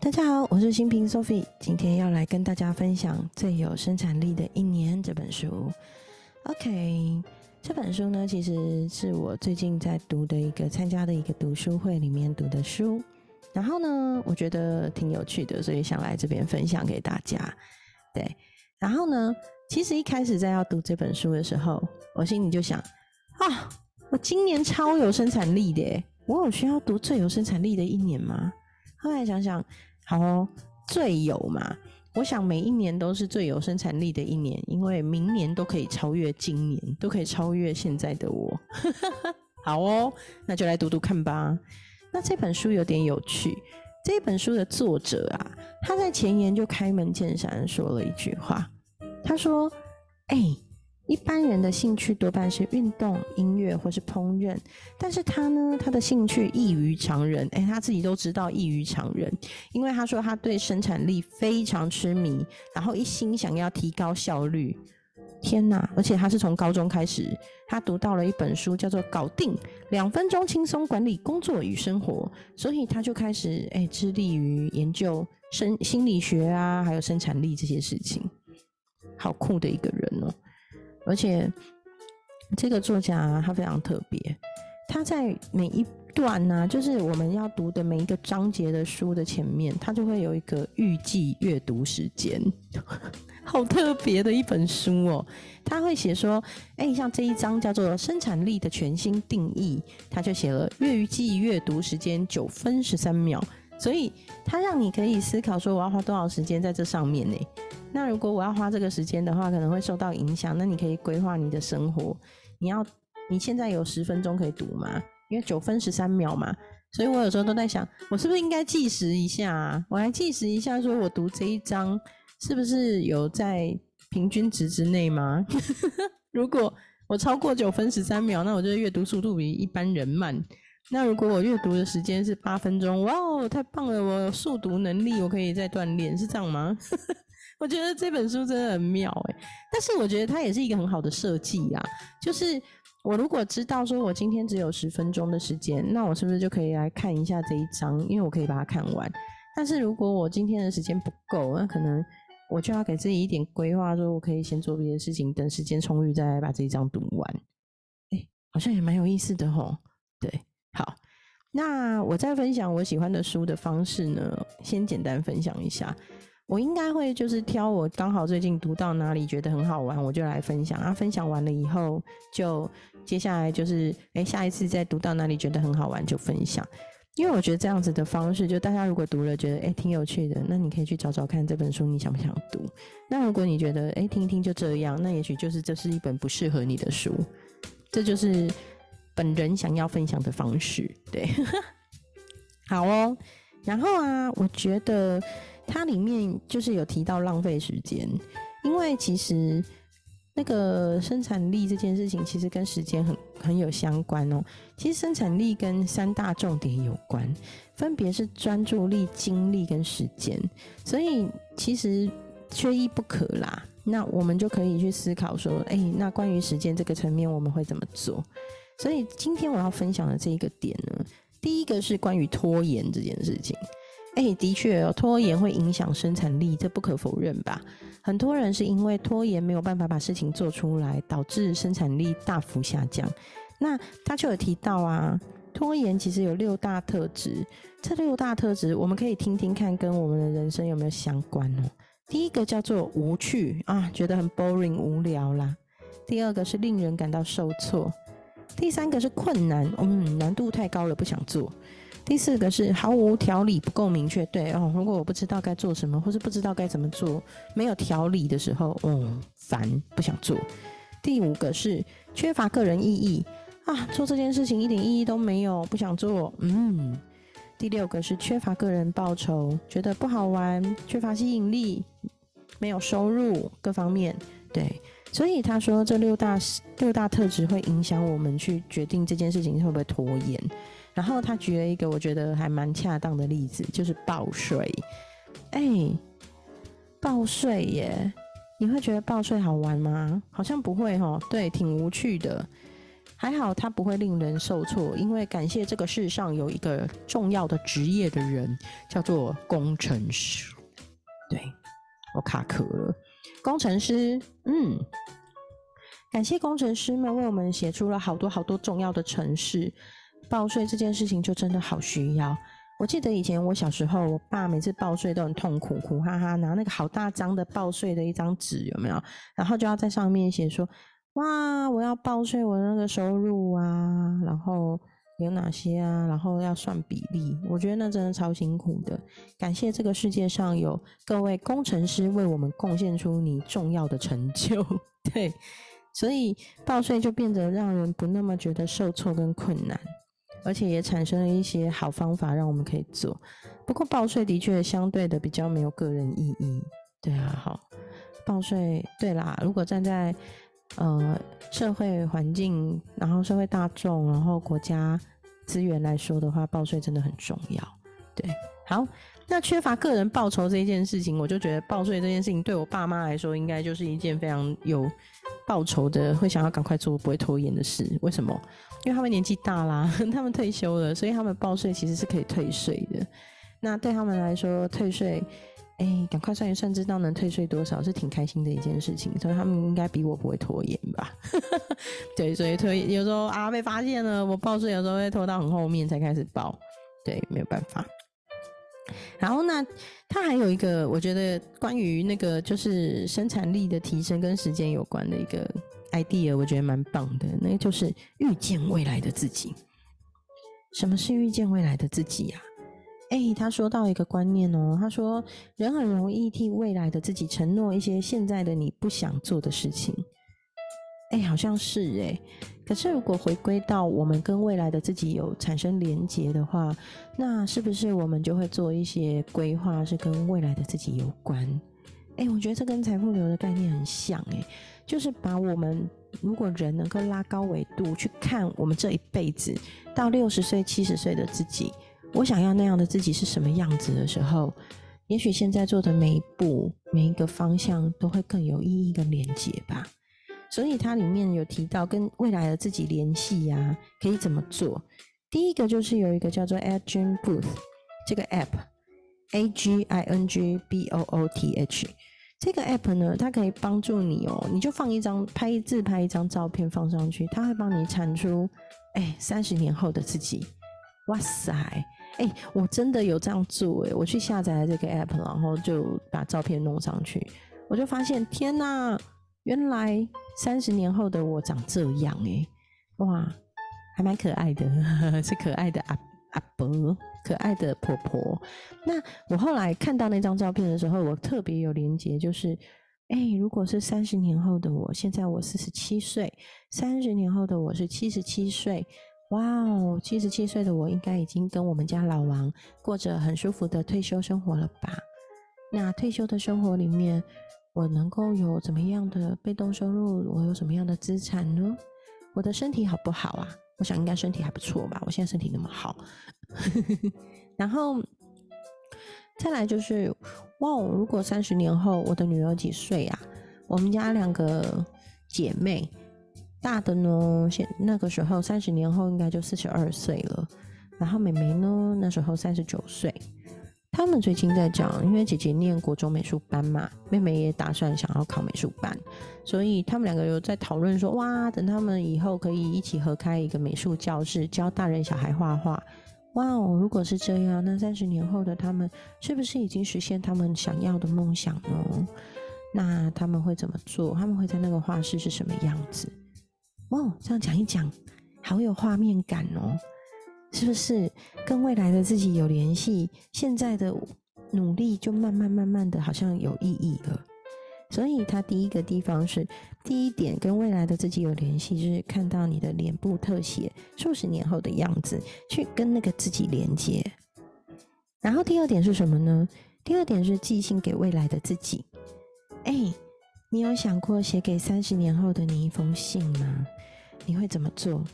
大家好，我是新平 Sophie，今天要来跟大家分享《最有生产力的一年》这本书。OK，这本书呢，其实是我最近在读的一个参加的一个读书会里面读的书，然后呢，我觉得挺有趣的，所以想来这边分享给大家。对，然后呢，其实一开始在要读这本书的时候，我心里就想啊，我今年超有生产力的，我有需要读最有生产力的一年吗？后来想想。好，最有嘛？我想每一年都是最有生产力的一年，因为明年都可以超越今年，都可以超越现在的我。好哦，那就来读读看吧。那这本书有点有趣，这本书的作者啊，他在前言就开门见山说了一句话，他说：“哎。”一般人的兴趣多半是运动、音乐或是烹饪，但是他呢，他的兴趣异于常人。诶，他自己都知道异于常人，因为他说他对生产力非常痴迷，然后一心想要提高效率。天哪！而且他是从高中开始，他读到了一本书，叫做《搞定两分钟轻松管理工作与生活》，所以他就开始诶致力于研究生心理学啊，还有生产力这些事情。好酷的一个人哦！而且，这个作家他非常特别，他在每一段呢，就是我们要读的每一个章节的书的前面，他就会有一个预计阅读时间，好特别的一本书哦。他会写说，哎，像这一章叫做“生产力的全新定义”，他就写了预计阅读时间九分十三秒，所以他让你可以思考说，我要花多少时间在这上面呢？那如果我要花这个时间的话，可能会受到影响。那你可以规划你的生活。你要你现在有十分钟可以读吗？因为九分十三秒嘛，所以我有时候都在想，我是不是应该计时一下？我来计时一下，说我读这一章是不是有在平均值之内吗？如果我超过九分十三秒，那我就阅读速度比一般人慢。那如果我阅读的时间是八分钟，哇哦，太棒了！我速读能力我可以再锻炼，是这样吗？我觉得这本书真的很妙哎，但是我觉得它也是一个很好的设计呀。就是我如果知道说我今天只有十分钟的时间，那我是不是就可以来看一下这一章？因为我可以把它看完。但是如果我今天的时间不够，那可能我就要给自己一点规划，说我可以先做别的事情，等时间充裕再来把这一章读完。哎，好像也蛮有意思的吼。对，好，那我在分享我喜欢的书的方式呢，先简单分享一下。我应该会就是挑我刚好最近读到哪里觉得很好玩，我就来分享啊。分享完了以后，就接下来就是哎，下一次再读到哪里觉得很好玩就分享。因为我觉得这样子的方式，就大家如果读了觉得哎挺有趣的，那你可以去找找看这本书你想不想读。那如果你觉得哎听听就这样，那也许就是这是一本不适合你的书。这就是本人想要分享的方式，对。好哦，然后啊，我觉得。它里面就是有提到浪费时间，因为其实那个生产力这件事情其实跟时间很很有相关哦。其实生产力跟三大重点有关，分别是专注力、精力跟时间，所以其实缺一不可啦。那我们就可以去思考说，哎，那关于时间这个层面我们会怎么做？所以今天我要分享的这一个点呢，第一个是关于拖延这件事情。哎，的确，拖延会影响生产力，这不可否认吧？很多人是因为拖延没有办法把事情做出来，导致生产力大幅下降。那他就有提到啊，拖延其实有六大特质，这六大特质我们可以听听看，跟我们的人生有没有相关哦。第一个叫做无趣啊，觉得很 boring 无聊啦。第二个是令人感到受挫。第三个是困难，嗯，难度太高了，不想做。第四个是毫无条理，不够明确。对哦，如果我不知道该做什么，或是不知道该怎么做，没有条理的时候，嗯，烦，不想做。第五个是缺乏个人意义啊，做这件事情一点意义都没有，不想做。嗯。第六个是缺乏个人报酬，觉得不好玩，缺乏吸引力，没有收入，各方面对。所以他说这六大六大特质会影响我们去决定这件事情会不会拖延。然后他举了一个我觉得还蛮恰当的例子，就是报税。哎，报税耶，你会觉得报税好玩吗？好像不会哈，对，挺无趣的。还好它不会令人受挫，因为感谢这个世上有一个重要的职业的人，叫做工程师。对我卡壳了，工程师，嗯，感谢工程师们为我们写出了好多好多重要的程式。报税这件事情就真的好需要。我记得以前我小时候，我爸每次报税都很痛苦，苦哈哈拿那个好大张的报税的一张纸，有没有？然后就要在上面写说：“哇，我要报税我那个收入啊，然后有哪些啊，然后要算比例。”我觉得那真的超辛苦的。感谢这个世界上有各位工程师为我们贡献出你重要的成就，对，所以报税就变得让人不那么觉得受挫跟困难。而且也产生了一些好方法让我们可以做，不过报税的确相对的比较没有个人意义。对啊，好，报税对啦。如果站在呃社会环境，然后社会大众，然后国家资源来说的话，报税真的很重要。对，好，那缺乏个人报酬这一件事情，我就觉得报税这件事情对我爸妈来说，应该就是一件非常有报酬的，会想要赶快做，不会拖延的事。为什么？因为他们年纪大啦，他们退休了，所以他们报税其实是可以退税的。那对他们来说，退税，哎，赶快算一算，知道能退税多少，是挺开心的一件事情。所以他们应该比我不会拖延吧？对，所以退有时候啊被发现了，我报税有时候会拖到很后面才开始报。对，没有办法。然后那他还有一个，我觉得关于那个就是生产力的提升跟时间有关的一个。Idea 我觉得蛮棒的，那就是遇见未来的自己。什么是遇见未来的自己呀？哎，他说到一个观念哦，他说人很容易替未来的自己承诺一些现在的你不想做的事情。哎，好像是哎。可是如果回归到我们跟未来的自己有产生连结的话，那是不是我们就会做一些规划是跟未来的自己有关？哎，我觉得这跟财富流的概念很像哎。就是把我们如果人能够拉高维度去看我们这一辈子到六十岁、七十岁的自己，我想要那样的自己是什么样子的时候，也许现在做的每一步、每一个方向都会更有意义跟连接吧。所以它里面有提到跟未来的自己联系呀，可以怎么做？第一个就是有一个叫做 Aging Booth 这个 App，A G I N G B O O T H。这个 app 呢，它可以帮助你哦，你就放一张拍自拍一张照片放上去，它会帮你产出，哎，三十年后的自己，哇塞，哎，我真的有这样做哎，我去下载了这个 app，然后就把照片弄上去，我就发现，天哪，原来三十年后的我长这样哎，哇，还蛮可爱的，是可爱的阿阿伯。可爱的婆婆，那我后来看到那张照片的时候，我特别有连结，就是，哎，如果是三十年后的我，现在我四十七岁，三十年后的我是七十七岁，哇哦，七十七岁的我应该已经跟我们家老王过着很舒服的退休生活了吧？那退休的生活里面，我能够有怎么样的被动收入？我有什么样的资产呢？我的身体好不好啊？我想应该身体还不错吧，我现在身体那么好。然后再来就是，哇，如果三十年后我的女儿几岁啊？我们家两个姐妹，大的呢，现那个时候三十年后应该就四十二岁了，然后妹妹呢，那时候三十九岁。他们最近在讲，因为姐姐念国中美术班嘛，妹妹也打算想要考美术班，所以他们两个有在讨论说，哇，等他们以后可以一起合开一个美术教室，教大人小孩画画。哇哦，如果是这样，那三十年后的他们是不是已经实现他们想要的梦想呢？那他们会怎么做？他们会在那个画室是什么样子？哇，这样讲一讲，好有画面感哦。是不是跟未来的自己有联系？现在的努力就慢慢慢慢的好像有意义了。所以他第一个地方是第一点，跟未来的自己有联系，就是看到你的脸部特写数十年后的样子，去跟那个自己连接。然后第二点是什么呢？第二点是寄信给未来的自己。哎，你有想过写给三十年后的你一封信吗？你会怎么做？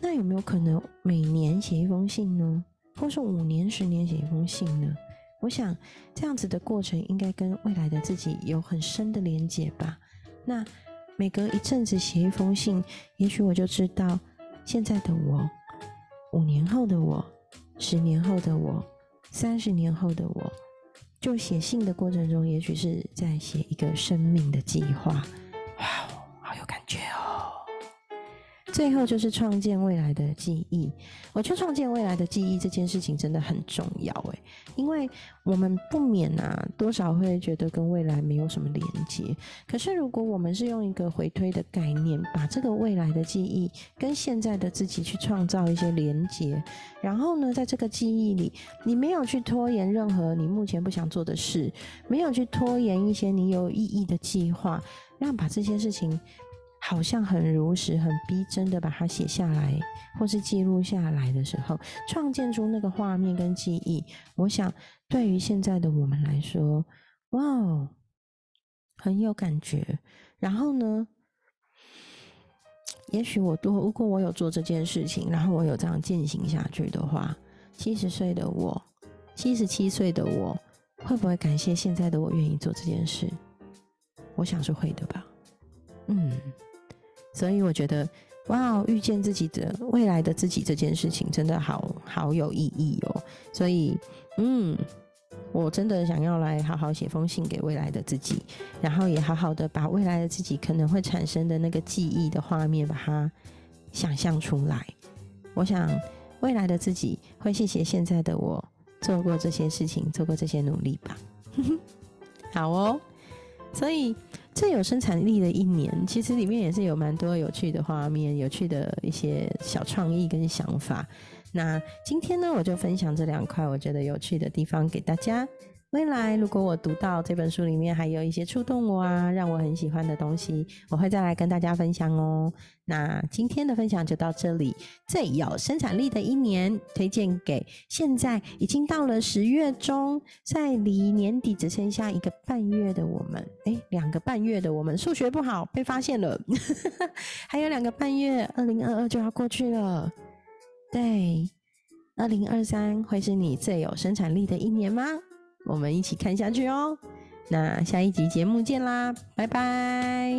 那有没有可能每年写一封信呢？或是五年、十年写一封信呢？我想这样子的过程应该跟未来的自己有很深的连结吧。那每隔一阵子写一封信，也许我就知道现在的我，五年后的我，十年后的我，三十年后的我，就写信的过程中，也许是在写一个生命的计划。最后就是创建未来的记忆。我觉得创建未来的记忆这件事情真的很重要诶，因为我们不免啊，多少会觉得跟未来没有什么连接。可是如果我们是用一个回推的概念，把这个未来的记忆跟现在的自己去创造一些连接，然后呢，在这个记忆里，你没有去拖延任何你目前不想做的事，没有去拖延一些你有意义的计划，让把这些事情。好像很如实、很逼真的把它写下来，或是记录下来的时候，创建出那个画面跟记忆。我想，对于现在的我们来说，哇，很有感觉。然后呢，也许我多，如果我有做这件事情，然后我有这样践行下去的话，七十岁的我，七十七岁的我，会不会感谢现在的我愿意做这件事？我想是会的吧。嗯。所以我觉得，哇，遇见自己的未来的自己这件事情真的好好有意义哦。所以，嗯，我真的想要来好好写封信给未来的自己，然后也好好的把未来的自己可能会产生的那个记忆的画面，把它想象出来。我想未来的自己会谢谢现在的我做过这些事情，做过这些努力吧。好哦，所以。最有生产力的一年，其实里面也是有蛮多有趣的画面、有趣的一些小创意跟想法。那今天呢，我就分享这两块我觉得有趣的地方给大家。未来如果我读到这本书里面还有一些触动我啊，让我很喜欢的东西，我会再来跟大家分享哦。那今天的分享就到这里。最有生产力的一年，推荐给现在已经到了十月中，在离年底只剩下一个半月的我们。哎，两个半月的我们，数学不好被发现了。还有两个半月，二零二二就要过去了。对，二零二三会是你最有生产力的一年吗？我们一起看下去哦，那下一集节目见啦，拜拜。